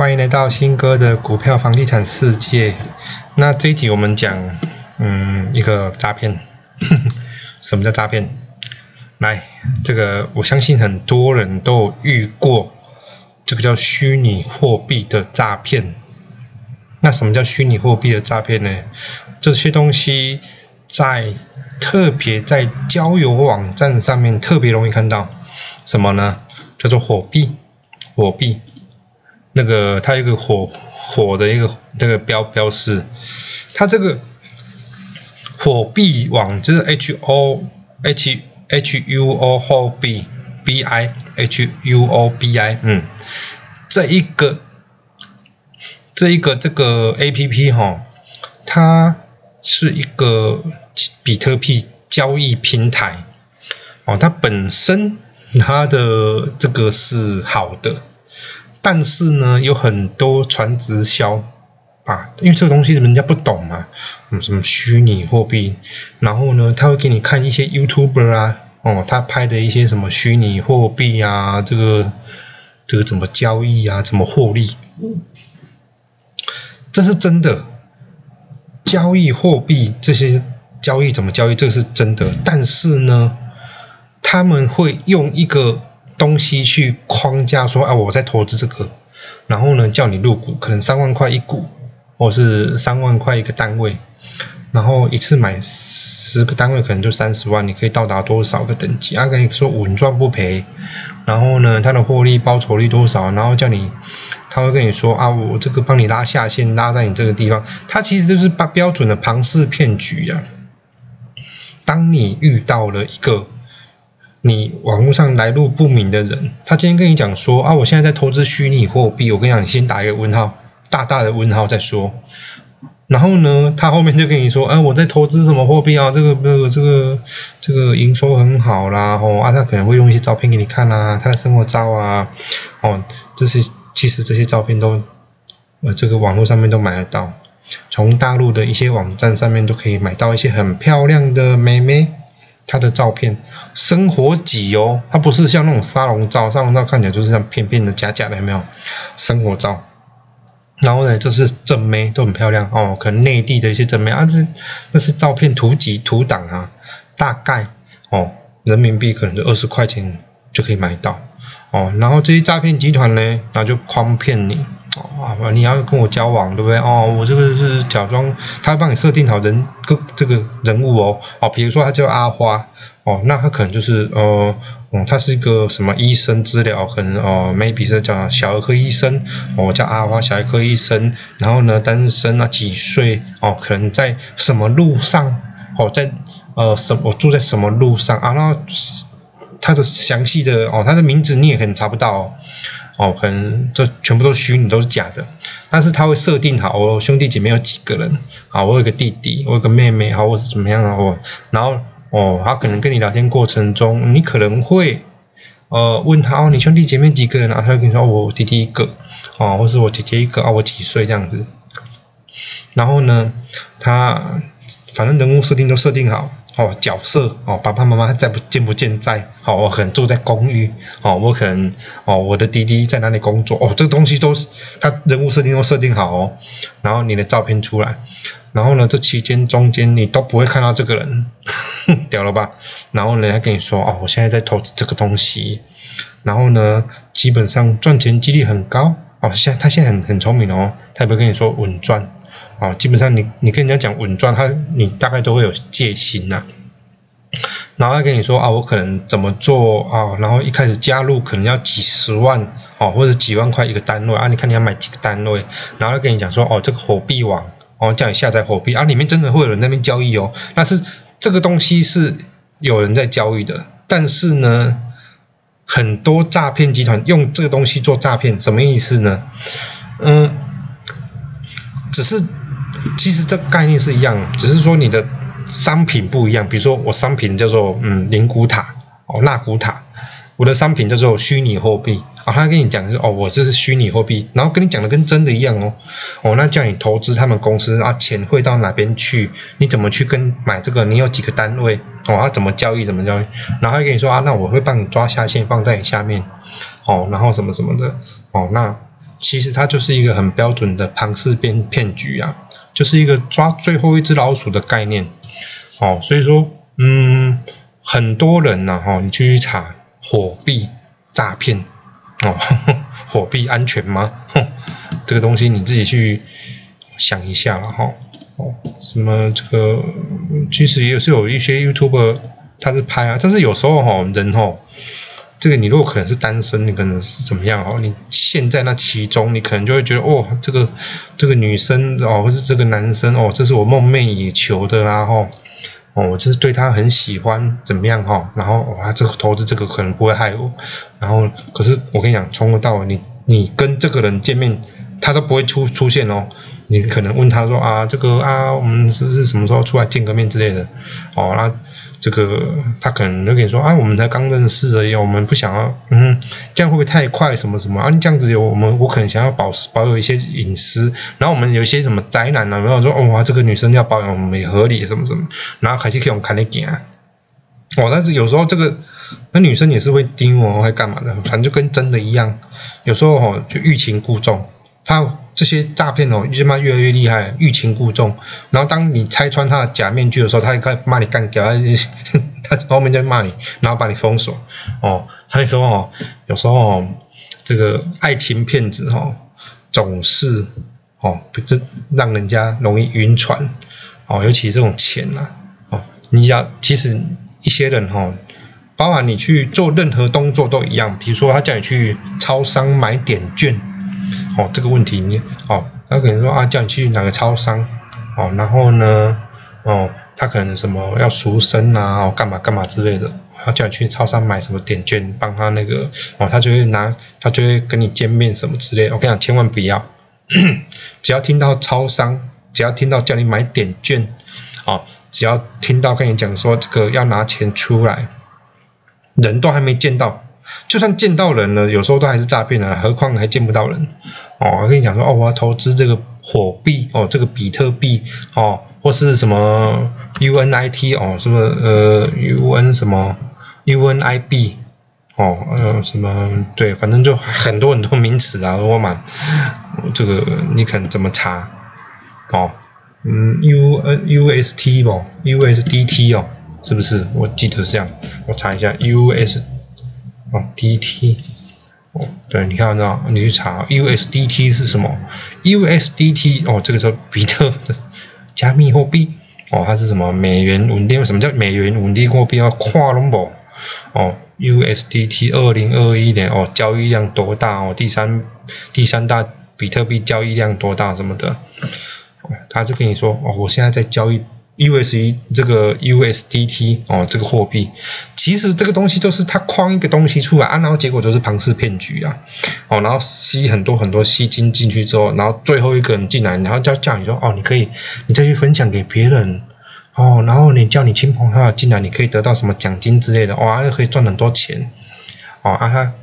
欢迎来到新哥的股票房地产世界。那这一集我们讲，嗯，一个诈骗。什么叫诈骗？来，这个我相信很多人都遇过，这个叫虚拟货币的诈骗。那什么叫虚拟货币的诈骗呢？这些东西在特别在交友网站上面特别容易看到。什么呢？叫做火币，火币。那个它有个火火的一个那个标标识，它这个火币网就是 H O H H U O 后 B B I H U O B I 嗯，这一个这一个这个 A P P 哈，它是一个比特币交易平台。哦，它本身它的这个是好的。但是呢，有很多传直销啊，因为这个东西人家不懂嘛，嗯，什么虚拟货币，然后呢，他会给你看一些 YouTuber 啊，哦，他拍的一些什么虚拟货币啊，这个这个怎么交易啊，怎么获利，这是真的，交易货币这些交易怎么交易，这是真的，但是呢，他们会用一个。东西去框架说啊，我在投资这个，然后呢叫你入股，可能三万块一股，或是三万块一个单位，然后一次买十个单位，可能就三十万，你可以到达多少个等级？啊，跟你说稳赚不赔，然后呢，它的获利报酬率多少？然后叫你，他会跟你说啊，我这个帮你拉下线，拉在你这个地方，它其实就是把标准的庞氏骗局呀。当你遇到了一个。你网络上来路不明的人，他今天跟你讲说啊，我现在在投资虚拟货币，我跟你讲，你先打一个问号，大大的问号再说。然后呢，他后面就跟你说，哎，我在投资什么货币啊？这个、这个、这个、这个营收很好啦，哦，啊，他可能会用一些照片给你看啦，他的生活照啊，哦，这些其实这些照片都，呃，这个网络上面都买得到，从大陆的一些网站上面都可以买到一些很漂亮的美眉。他的照片，生活几哦，他不是像那种沙龙照，沙龙照看起来就是像片片的、假假的，有没有？生活照，然后呢，这是正妹，都很漂亮哦，可能内地的一些正妹啊，这那是照片图集图档啊，大概哦，人民币可能就二十块钱就可以买到哦，然后这些诈骗集团呢，然后就诓骗你。哦，你要跟我交往，对不对？哦，我这个是假装，他帮你设定好人个这个人物哦，哦，比如说他叫阿花，哦，那他可能就是呃，哦，他是一个什么医生治疗，可能哦，maybe 是叫小儿科医生，哦，叫阿花小儿科医生，然后呢，单身啊，几岁，哦，可能在什么路上，哦，在呃什我住在什么路上啊，那他的详细的哦，他的名字你也可能查不到。哦，可能这全部都虚拟，都是假的。但是他会设定好，我兄弟姐妹有几个人，啊，我有个弟弟，我有个妹妹，好，或是怎么样啊？我，然后，哦，他可能跟你聊天过程中，你可能会，呃，问他哦，你兄弟姐妹几个人啊？他会跟你说，我弟弟一个，哦，或是我姐姐一个啊，我几岁这样子。然后呢，他反正人物设定都设定好。哦，角色哦，爸爸妈妈在不健不健在？好，我可能住在公寓。哦，我可能哦，我的弟弟在哪里工作？哦，这个东西都是他人物设定都设定好哦。然后你的照片出来，然后呢，这期间中间你都不会看到这个人，屌了吧？然后人家跟你说哦，我现在在投资这个东西，然后呢，基本上赚钱几率很高。哦，现他现在很很聪明哦，他也不会跟你说稳赚。啊，基本上你你跟人家讲稳赚，他你大概都会有戒心呐。然后他跟你说啊，我可能怎么做啊？然后一开始加入可能要几十万哦，或者几万块一个单位啊？你看你要买几个单位？然后他跟你讲说哦，这个火币网哦，叫你下载火币啊，里面真的会有人那边交易哦。但是这个东西是有人在交易的，但是呢，很多诈骗集团用这个东西做诈骗，什么意思呢？嗯，只是。其实这概念是一样，只是说你的商品不一样。比如说我商品叫做嗯灵古塔哦纳古塔，我的商品叫做虚拟货币啊。他跟你讲是哦我这是虚拟货币，然后跟你讲的跟真的一样哦哦那叫你投资他们公司啊钱汇到哪边去？你怎么去跟买这个？你有几个单位哦？他怎么交易？怎么交易？然后他跟你说啊那我会帮你抓下线放在你下面哦，然后什么什么的哦那其实它就是一个很标准的庞氏骗骗局啊，就是一个抓最后一只老鼠的概念。哦，所以说，嗯，很多人呐，哈，你去查火币诈骗，哦，火币安全吗？这个东西你自己去想一下了，哈。哦，什么这个，其实也是有一些 YouTube 他是拍啊，但是有时候哈，人哈。这个你如果可能是单身，你可能是怎么样哦？你陷在那其中，你可能就会觉得哦，这个这个女生哦，或是这个男生哦，这是我梦寐以求的啦吼，哦，我就是对他很喜欢，怎么样哈？然后哇，这个投资这个可能不会害我，然后可是我跟你讲，从头到尾你你跟这个人见面，他都不会出出现哦。你可能问他说啊，这个啊，我们是不是什么时候出来见个面之类的，哦，那。这个他可能就跟你说啊，我们才刚认识而已，我们不想要，嗯，这样会不会太快？什么什么啊？你这样子有我们，我可能想要保保有一些隐私。然后我们有一些什么宅男呢？没有说哦，哇，这个女生要保养，我们也合理，什么什么。然后还是可以我们看得见啊。哦，但是有时候这个那女生也是会盯我，会干嘛的？反正就跟真的一样。有时候哦，就欲擒故纵。他这些诈骗哦，越骂越来越厉害，欲擒故纵。然后当你拆穿他的假面具的时候，他开始骂你干掉，他他后面就骂你，然后把你封锁。哦，所以说哦，有时候哦，这个爱情骗子哦，总是哦，不是让人家容易晕船。哦，尤其这种钱呐，哦，你要其实一些人哈，包含你去做任何动作都一样，比如说他叫你去超商买点券。哦，这个问题你哦，他可能说啊，叫你去哪个超商哦，然后呢，哦，他可能什么要赎身啊，哦，干嘛干嘛之类的，他叫你去超商买什么点券，帮他那个哦，他就会拿，他就会跟你见面什么之类。我跟你讲，千万不要，只要听到超商，只要听到叫你买点券，哦，只要听到跟你讲说这个要拿钱出来，人都还没见到。就算见到人了，有时候都还是诈骗了，何况还见不到人哦。我跟你讲说，哦，我要投资这个火币哦，这个比特币哦，或是什么 UNIT 哦，什么呃 UN 什么 UNIB 哦，呃什么对，反正就很多很多名词啊，我满这个你肯怎么查哦？嗯，UN UST 不？USDT 哦，是不是？我记得是这样，我查一下 US。哦，DT，哦，对，你看到，你去查 USDT 是什么？USDT 哦，这个叫比特的加密货币哦，它是什么？美元稳定？什么叫美元稳定货币？要跨龙博哦，USDT 二零二一年哦，交易量多大哦？第三第三大比特币交易量多大什么的？哦，他就跟你说哦，我现在在交易。USD 这个 USDT 哦，这个货币，其实这个东西都是他框一个东西出来啊，然后结果就是庞氏骗局啊，哦，然后吸很多很多吸金进去之后，然后最后一个人进来，然后叫叫你说哦，你可以你再去分享给别人哦，然后你叫你亲朋好友进来，你可以得到什么奖金之类的，哇，又可以赚很多钱哦啊，他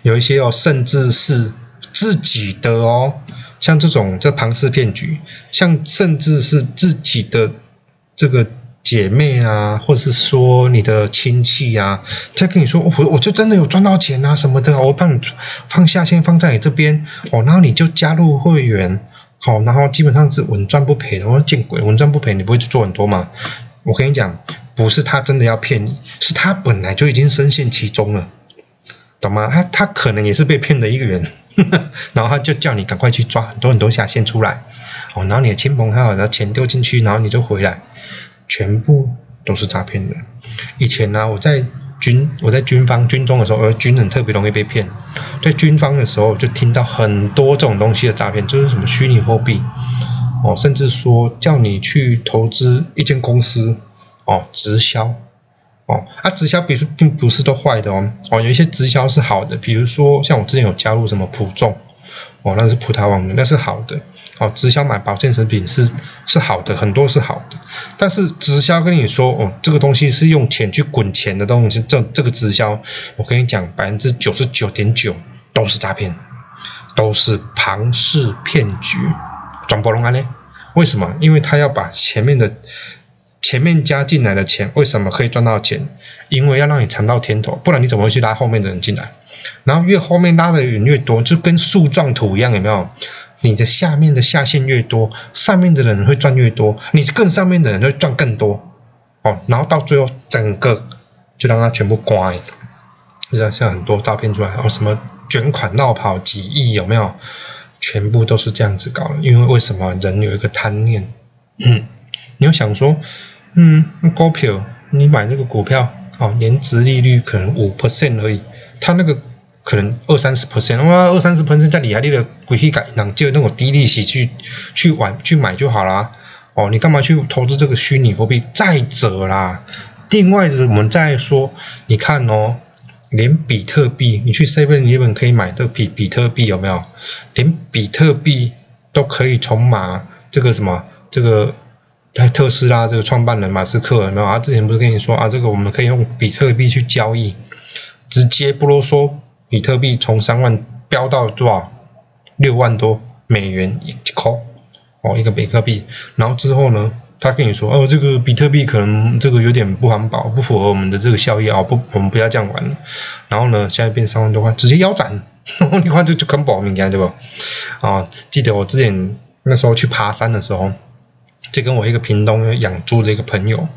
有一些哦，甚至是自己的哦。像这种这庞氏骗局，像甚至是自己的这个姐妹啊，或者是说你的亲戚啊，他跟你说我我就真的有赚到钱啊什么的，我帮你放下线放在你这边哦，然后你就加入会员，好，然后基本上是稳赚不赔的。我说见鬼，稳赚不赔，你不会去做很多吗？我跟你讲，不是他真的要骗你，是他本来就已经深陷其中了。懂吗？他他可能也是被骗的一个人，然后他就叫你赶快去抓很多很多下线出来，哦，然后你的亲朋好友的钱丢进去，然后你就回来，全部都是诈骗的。以前呢，我在军我在军方军中的时候，而军人特别容易被骗，在军方的时候就听到很多这种东西的诈骗，就是什么虚拟货币，哦，甚至说叫你去投资一间公司，哦，直销。哦，啊，直销比并不是都坏的哦，哦，有一些直销是好的，比如说像我之前有加入什么普众，哦，那是葡萄网，那是好的，哦，直销买保健食品是是好的，很多是好的，但是直销跟你说，哦，这个东西是用钱去滚钱的东西，这这个直销，我跟你讲，百分之九十九点九都是诈骗，都是庞氏骗局，转播龙安呢？为什么？因为他要把前面的。前面加进来的钱为什么可以赚到钱？因为要让你尝到甜头，不然你怎么会去拉后面的人进来？然后越后面拉的人越多，就跟树状图一样，有没有？你的下面的下线越多，上面的人会赚越多，你更上面的人会赚更多哦。然后到最后，整个就让它全部刮。像像很多照片出来，哦，什么卷款绕跑几亿，有没有？全部都是这样子搞的。因为为什么人有一个贪念？嗯，你要想说，嗯，股票，你买那个股票，哦，年值利率可能五 percent 而已，它那个。可能二三十 percent，哇，二三十 percent 在厉害，你的鬼气改，让就那种低利息去去玩去买就好啦。哦，你干嘛去投资这个虚拟货币？再者啦，另外的我们再说，你看哦，连比特币，你去 Seven Eleven 可以买的比比特币有没有？连比特币都可以从马这个什么这个特斯拉这个创办人马斯克有没有？他之前不是跟你说啊，这个我们可以用比特币去交易，直接不啰嗦。比特币从三万飙到多少？六万多美元一颗哦，一个比特币。然后之后呢，他跟你说，哦，这个比特币可能这个有点不环保，不符合我们的这个效益啊，不，我们不要这样玩了。然后呢，现在变三万多块，直接腰斩。你看这就很保命，对不？啊，记得我之前那时候去爬山的时候，就跟我一个屏东养猪的一个朋友，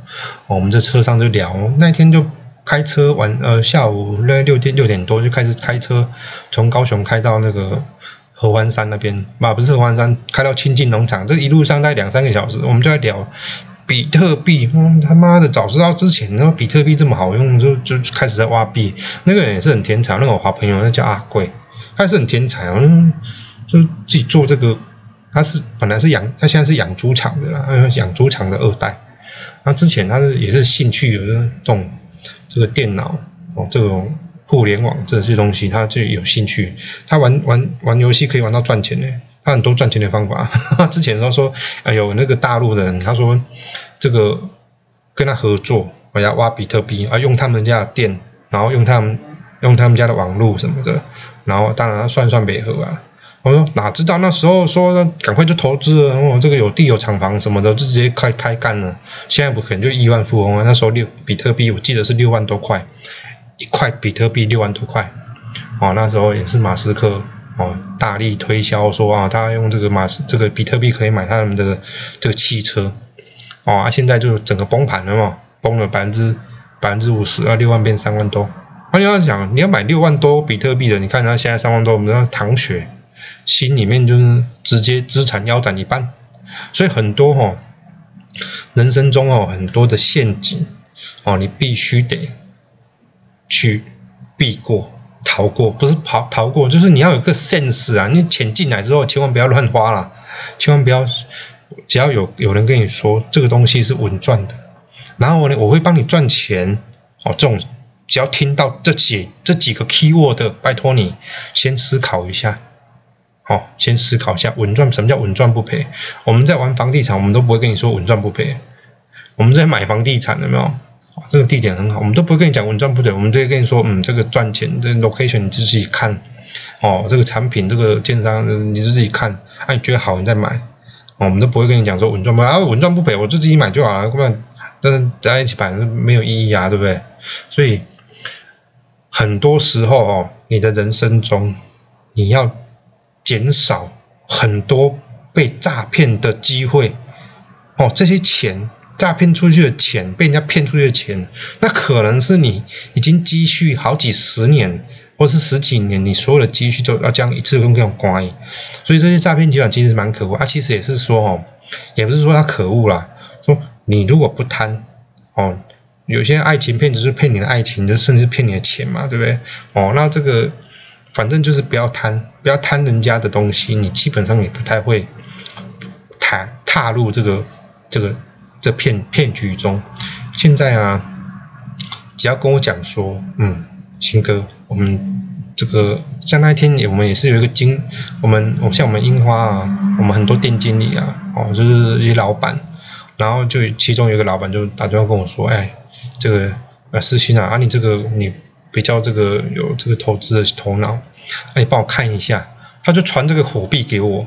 我们在车上就聊，那天就。开车晚呃下午那六点六点多就开始开车，从高雄开到那个合欢山那边，啊不是合欢山，开到清境农场，这一路上大概两三个小时，我们就在聊比特币。嗯，他妈的，早知道之前那比特币这么好用，就就开始在挖币。那个人也是很天才，那个我好朋友，那叫阿贵，他也是很天才啊，就自己做这个，他是本来是养，他现在是养猪场的啦，养猪场的二代。那之前他是也是兴趣有这种。这个电脑哦，这种互联网这些东西，他就有兴趣。他玩玩玩游戏可以玩到赚钱呢，他很多赚钱的方法。之前他说，哎呦，那个大陆的人，他说这个跟他合作，我要挖比特币啊，用他们家的电，然后用他们用他们家的网络什么的，然后当然算算美合啊。我说哪知道那时候说赶快就投资了，我这个有地有厂房什么的就直接开开干了。现在不可能就亿万富翁啊？那时候六比特币我记得是六万多块，一块比特币六万多块。哦，那时候也是马斯克哦大力推销说啊，他用这个马斯这个比特币可以买他们的这个汽车。哦，啊现在就整个崩盘了嘛，崩了百分之百分之五十，啊六万变三万多。啊你要想你要买六万多比特币的，你看他现在三万多，我们要唐雪。心里面就是直接资产腰斩一半，所以很多哈，人生中哦很多的陷阱哦，你必须得去避过、逃过，不是逃逃过，就是你要有个 sense 啊！你钱进来之后，千万不要乱花了，千万不要，只要有有人跟你说这个东西是稳赚的，然后呢，我会帮你赚钱哦，这种只要听到这几这几个 key word，拜托你先思考一下。哦，先思考一下稳赚什么叫稳赚不赔？我们在玩房地产，我们都不会跟你说稳赚不赔。我们在买房地产，有没有？这个地点很好，我们都不会跟你讲稳赚不赔。我们都会跟你说，嗯，这个赚钱，这 location 你自己看。哦，这个产品，这个建商，你就自己看。啊，你觉得好，你再买。哦，我们都不会跟你讲说稳赚不赔啊，稳赚不赔，我就自己买就好了。根本，但是在一起买没有意义啊，对不对？所以很多时候哦，你的人生中你要。减少很多被诈骗的机会哦，这些钱诈骗出去的钱，被人家骗出去的钱，那可能是你已经积蓄好几十年，或是十几年，你所有的积蓄都要这样一次用这样刮。所以这些诈骗集团其实蛮可恶啊。其实也是说哦，也不是说他可恶啦，说你如果不贪哦，有些爱情骗子是骗你的爱情，就甚至骗你的钱嘛，对不对？哦，那这个。反正就是不要贪，不要贪人家的东西，你基本上也不太会踏踏入这个这个这骗骗局中。现在啊，只要跟我讲说，嗯，新哥，我们这个像那一天，我们也是有一个经，我们我像我们樱花啊，我们很多店经理啊，哦，就是一些老板，然后就其中有一个老板就打电话跟我说，哎，这个呃，思欣啊，啊，你这个你。比较这个有这个投资的头脑，那你帮我看一下，他就传这个火币给我，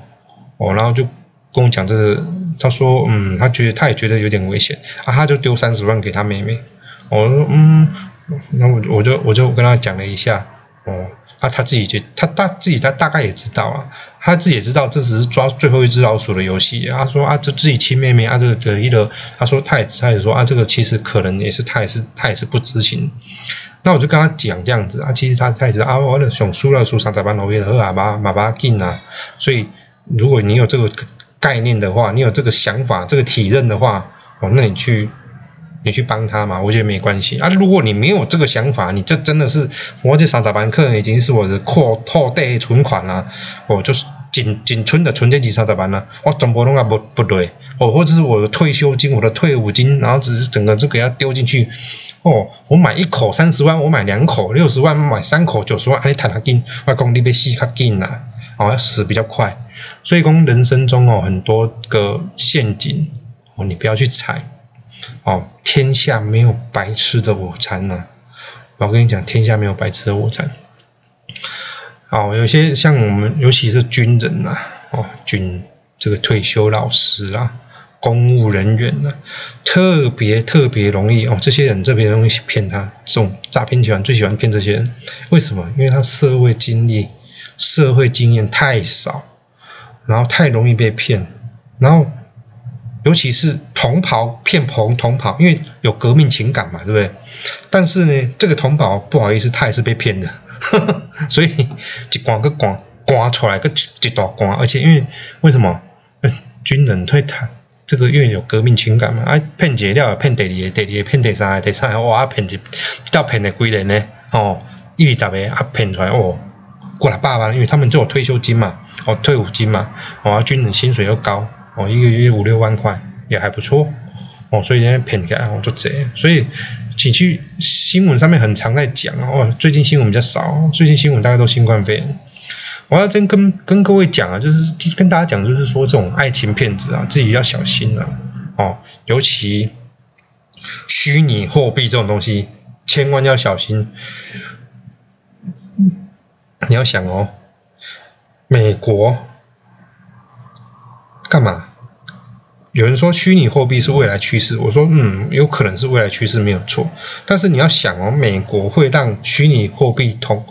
哦，然后就跟我讲这个他说嗯，他觉得他也觉得有点危险啊，他就丢三十万给他妹妹。我说嗯，那我我就我就跟他讲了一下。哦，啊，他自己就他大自己他大概也知道啊，他自己也知道这只是抓最后一只老鼠的游戏。他说啊，这自己亲妹妹啊，这个得意的，他说他也他也说啊，这个其实可能也是他也是他也是不知情。那我就跟他讲这样子啊，其实他他也知道啊，我的想输了输三十万欧元的二把马把进啊。所以如果你有这个概念的话，你有这个想法这个体认的话，哦，那你去。你去帮他嘛，我觉得没关系啊。如果你没有这个想法，你这真的是我这三十万客人已经是我的扩拓贷存款了，我就是仅仅存的存这几三十万了，我全部弄啊不不对，哦，或者是我的退休金、我的退伍金，然后只是整个就给它丢进去，哦，我买一口三十万，我买两口六十万，买三口九十万，你谈他紧，我讲你别死他紧呐，哦，要死比较快，所以讲人生中哦很多个陷阱哦，你不要去踩。哦，天下没有白吃的午餐呐！我跟你讲，天下没有白吃的午餐。哦，有些像我们，尤其是军人呐，哦，军这个退休老师啊，公务人员呐，特别特别容易哦，这些人特别容易骗他。这种诈骗集团最喜欢骗这些人，为什么？因为他社会经历、社会经验太少，然后太容易被骗，然后。尤其是同袍骗同同袍，因为有革命情感嘛，对不对？但是呢，这个同袍不好意思，他也是被骗的，所以一关个关关出来个一大关，而且因为为什么？军人退谈这个，因为有革命情感嘛，啊骗解料骗第二个，第二个骗第三个，第三个哇骗一，到骗了几人呢？哦，一二十个啊骗出来哦，过来百万，因为他们就有退休金嘛，哦退伍金嘛，哦啊军人薪水又高。哦，一个月五六万块也还不错，哦，所以现在骗起来我就这，所以请去新闻上面很常在讲哦，最近新闻比较少，最近新闻大概都新冠肺炎。我要真跟跟各位讲啊，就是跟大家讲，就是说这种爱情骗子啊，自己要小心啊，哦，尤其虚拟货币这种东西，千万要小心。你要想哦，美国。干嘛？有人说虚拟货币是未来趋势，我说嗯，有可能是未来趋势没有错。但是你要想哦，美国会让虚拟货币同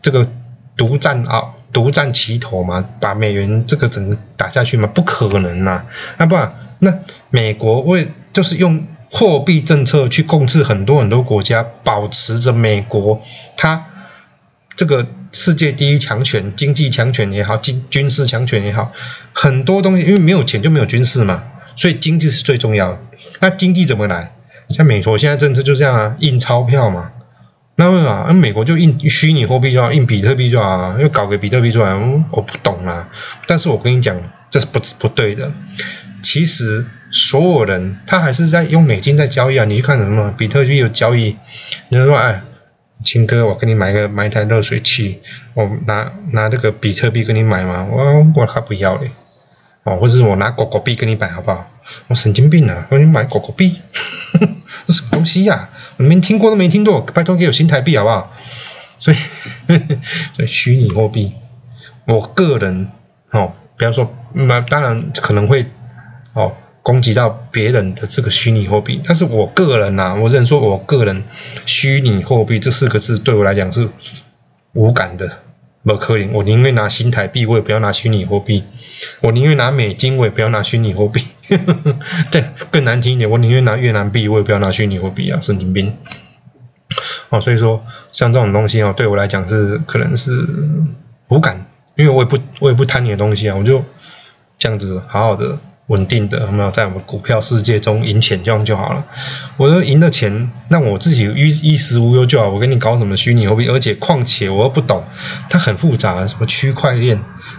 这个独占啊，独占其头吗？把美元这个整个打下去吗？不可能呐！那不然，那美国为就是用货币政策去控制很多很多国家，保持着美国它这个。世界第一强权，经济强权也好，军军事强权也好，很多东西，因为没有钱就没有军事嘛，所以经济是最重要。那经济怎么来？像美国现在政策就这样啊，印钞票嘛。那为什么？那美国就印虚拟货币就，印比特币就好啊，又搞个比特币出来，我不懂啊。但是我跟你讲，这是不不对的。其实所有人他还是在用美金在交易啊。你去看什么比特币有交易，你说哎。亲哥，我给你买个买一台热水器，我拿拿这个比特币跟你买嘛，我我还不要嘞，哦，或者是我拿狗狗币给你买好不好？我神经病啊，我你买狗狗币，这什么东西呀？我没听过都没听过，拜托给我新台币好不好？所以，所以虚拟货币，我个人哦，比方说，那当然可能会哦。攻击到别人的这个虚拟货币，但是我个人呐，我只能说我个人虚拟货币这四个字对我来讲是无感的，不可能。我宁愿拿新台币，我也不要拿虚拟货币；我宁愿拿美金，我也不要拿虚拟货币。对，更难听一点，我宁愿拿越南币，我也不要拿虚拟货币啊，神经病。哦，所以说像这种东西哦，对我来讲是可能是无感，因为我也不我也不贪你的东西啊，我就这样子好好的。稳定的，没有在我们股票世界中赢钱这样就好了？我说赢的钱，那我自己衣衣食无忧就好。我跟你搞什么虚拟货币？而且况且我又不懂，它很复杂，什么区块链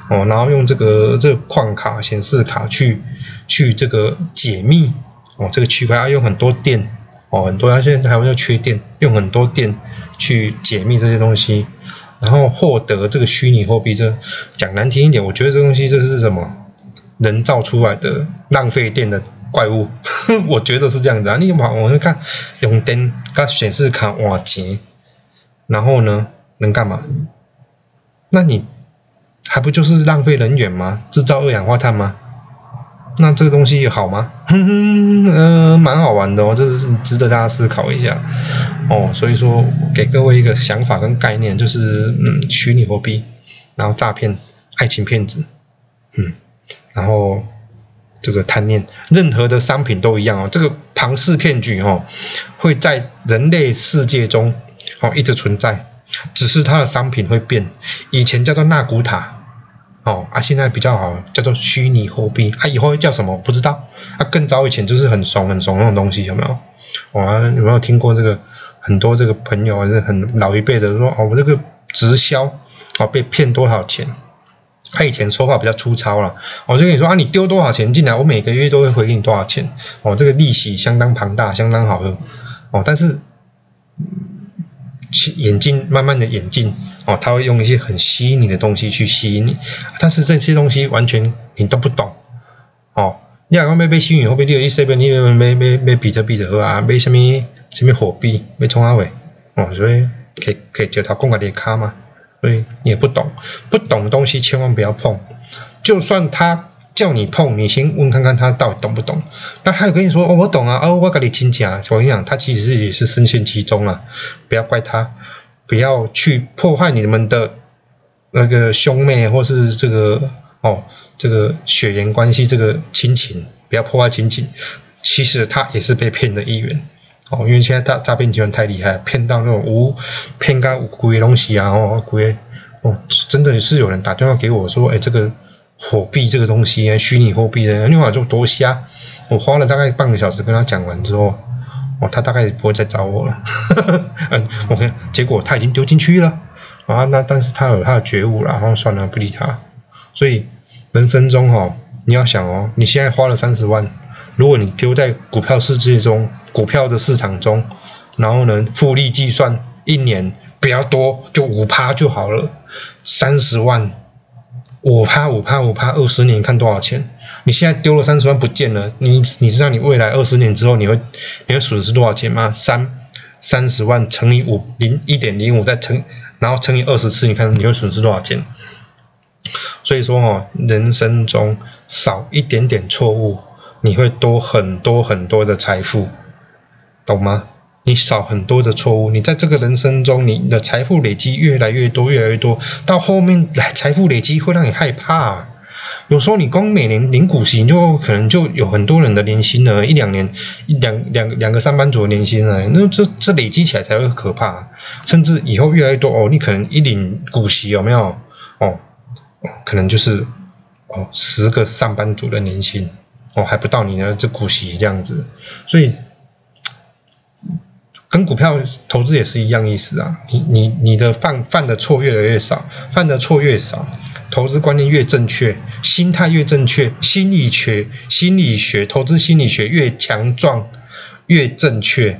哦，然后用这个这个矿卡显示卡去去这个解密哦，这个区块要用很多电哦，很多它现在台湾又缺电，用很多电去解密这些东西，然后获得这个虚拟货币。这讲难听一点，我觉得这东西这是什么？人造出来的浪费电的怪物，我觉得是这样子啊。你往我们看，用灯跟显示卡换钱，然后呢，能干嘛？那你还不就是浪费能源吗？制造二氧化碳吗？那这个东西好吗？哼哼，呃，蛮好玩的哦，这是值得大家思考一下哦。所以说，给各位一个想法跟概念，就是嗯，虚拟货币，然后诈骗、爱情骗子，嗯，然后这个贪念，任何的商品都一样哦。这个庞氏骗局哦，会在人类世界中哦一直存在，只是它的商品会变。以前叫做纳古塔。哦啊，现在比较好，叫做虚拟货币啊，以后会叫什么不知道啊。更早以前就是很怂很怂那种东西，有没有？哇，有没有听过这个？很多这个朋友还是很老一辈的说哦，我这个直销哦被骗多少钱？他以前说话比较粗糙了，我就跟你说啊，你丢多少钱进来，我每个月都会回给你多少钱哦，这个利息相当庞大，相当好的哦，但是。眼镜慢慢的眼镜哦，他会用一些很吸引你的东西去吸引你，但是这些东西完全你都不懂哦。你讲买买虚拟货币，你有一些边你买买买比特币的啊，买什么什么货币，买从哪位哦？所以可以可以叫他公开点卡嘛。所以你也不懂，不懂的东西千万不要碰，就算他。叫你碰，你先问看看他到底懂不懂。那他有跟你说，哦，我懂啊，哦，我跟你亲讲，我跟你讲，他其实也是深陷其中了，不要怪他，不要去破坏你们的那个兄妹或是这个哦，这个血缘关系，这个亲情，不要破坏亲情。其实他也是被骗的一员哦，因为现在诈诈骗集团太厉害，骗到那种无骗到无鬼东西啊，哦，鬼哦，真的是有人打电话给我说，哎，这个。货币这个东西，虚拟货币的，另外就多瞎。我花了大概半个小时跟他讲完之后，哦，他大概也不会再找我了。嗯，OK，结果他已经丢进去了啊。那但是他有他的觉悟了，然后算了，不理他。所以人生中哈，你要想哦，你现在花了三十万，如果你丢在股票世界中，股票的市场中，然后呢，复利计算一年不要多，就五趴就好了，三十万。五趴五趴五趴，二十年看多少钱？你现在丢了三十万不见了，你你知道你未来二十年之后你会你会损失多少钱吗？三三十万乘以五零一点零五再乘，然后乘以二十次，你看你会损失多少钱？所以说哦，人生中少一点点错误，你会多很多很多的财富，懂吗？你少很多的错误，你在这个人生中，你的财富累积越来越多，越来越多，到后面来财富累积会让你害怕。有时候你光每年领股息，就可能就有很多人的年薪了，一两年一两两两个上班族的年薪了，那这这累积起来才会可怕。甚至以后越来越多哦，你可能一领股息有没有哦？可能就是哦十个上班族的年薪哦，还不到你的这股息这样子，所以。跟股票投资也是一样意思啊，你你你的犯犯的错越来越少，犯的错越少，投资观念越正确，心态越正确，心理学心理学投资心理学越强壮越正确，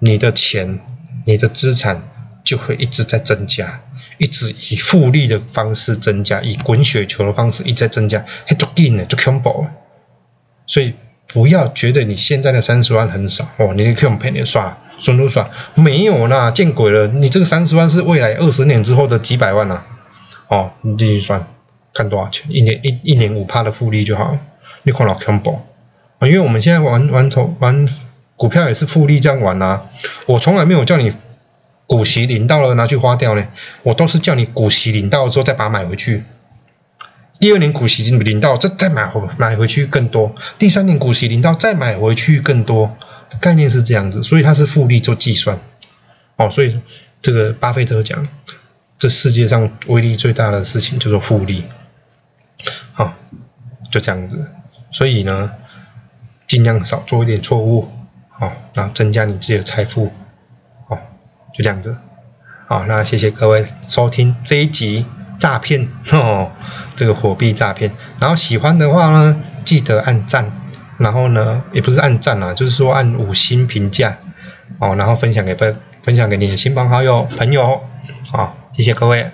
你的钱你的资产就会一直在增加，一直以复利的方式增加，以滚雪球的方式一直在增加，很足劲的，就 combo，所以。不要觉得你现在的三十万很少哦，你可以用陪你刷，顺路刷，没有啦，见鬼了！你这个三十万是未来二十年之后的几百万呐，哦，你继续算，看多少钱，一年一一年五趴的复利就好，你看老 combo 啊，因为我们现在玩玩投玩股票也是复利这样玩呐，我从来没有叫你股息领到了拿去花掉呢，我都是叫你股息领到了之后再把它买回去。第二年股息领到，再再买回买回去更多；第三年股息领到，再买回去更多。概念是这样子，所以它是复利做计算。哦，所以这个巴菲特讲，这世界上威力最大的事情叫做复利。好，就这样子。所以呢，尽量少做一点错误，好，然后增加你自己的财富。好，就这样子。好，那谢谢各位收听这一集。诈骗 哦，这个货币诈骗。然后喜欢的话呢，记得按赞。然后呢，也不是按赞啦，就是说按五星评价哦。然后分享给分分享给你的亲朋好友朋友。哦，谢谢各位。